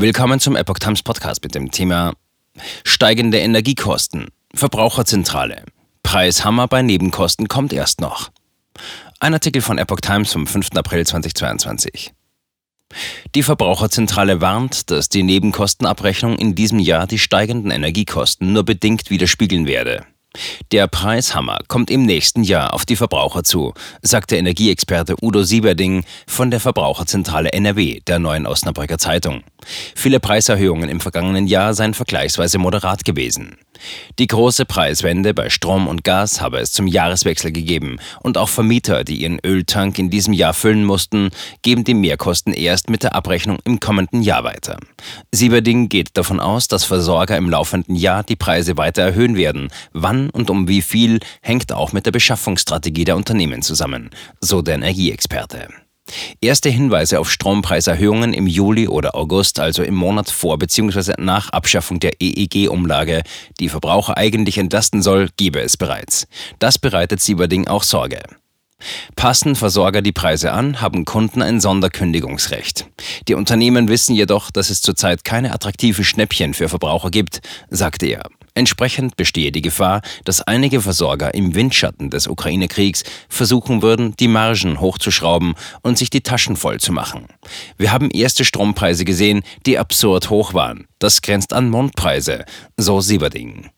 Willkommen zum Epoch Times Podcast mit dem Thema Steigende Energiekosten. Verbraucherzentrale. Preishammer bei Nebenkosten kommt erst noch. Ein Artikel von Epoch Times vom 5. April 2022. Die Verbraucherzentrale warnt, dass die Nebenkostenabrechnung in diesem Jahr die steigenden Energiekosten nur bedingt widerspiegeln werde. Der Preishammer kommt im nächsten Jahr auf die Verbraucher zu, sagte Energieexperte Udo Sieberding von der Verbraucherzentrale NRW der Neuen Osnabrücker Zeitung. Viele Preiserhöhungen im vergangenen Jahr seien vergleichsweise moderat gewesen. Die große Preiswende bei Strom und Gas habe es zum Jahreswechsel gegeben und auch Vermieter, die ihren Öltank in diesem Jahr füllen mussten, geben die Mehrkosten erst mit der Abrechnung im kommenden Jahr weiter. Sieberding geht davon aus, dass Versorger im laufenden Jahr die Preise weiter erhöhen werden. Wann und um wie viel hängt auch mit der Beschaffungsstrategie der Unternehmen zusammen, so der Energieexperte. Erste Hinweise auf Strompreiserhöhungen im Juli oder August, also im Monat vor bzw. nach Abschaffung der EEG-Umlage, die Verbraucher eigentlich entlasten soll, gebe es bereits. Das bereitet Sieberding auch Sorge. Passen Versorger die Preise an, haben Kunden ein Sonderkündigungsrecht. Die Unternehmen wissen jedoch, dass es zurzeit keine attraktive Schnäppchen für Verbraucher gibt, sagte er. Entsprechend bestehe die Gefahr, dass einige Versorger im Windschatten des Ukraine-Kriegs versuchen würden, die Margen hochzuschrauben und sich die Taschen voll zu machen. Wir haben erste Strompreise gesehen, die absurd hoch waren. Das grenzt an Mondpreise, so Sieberding.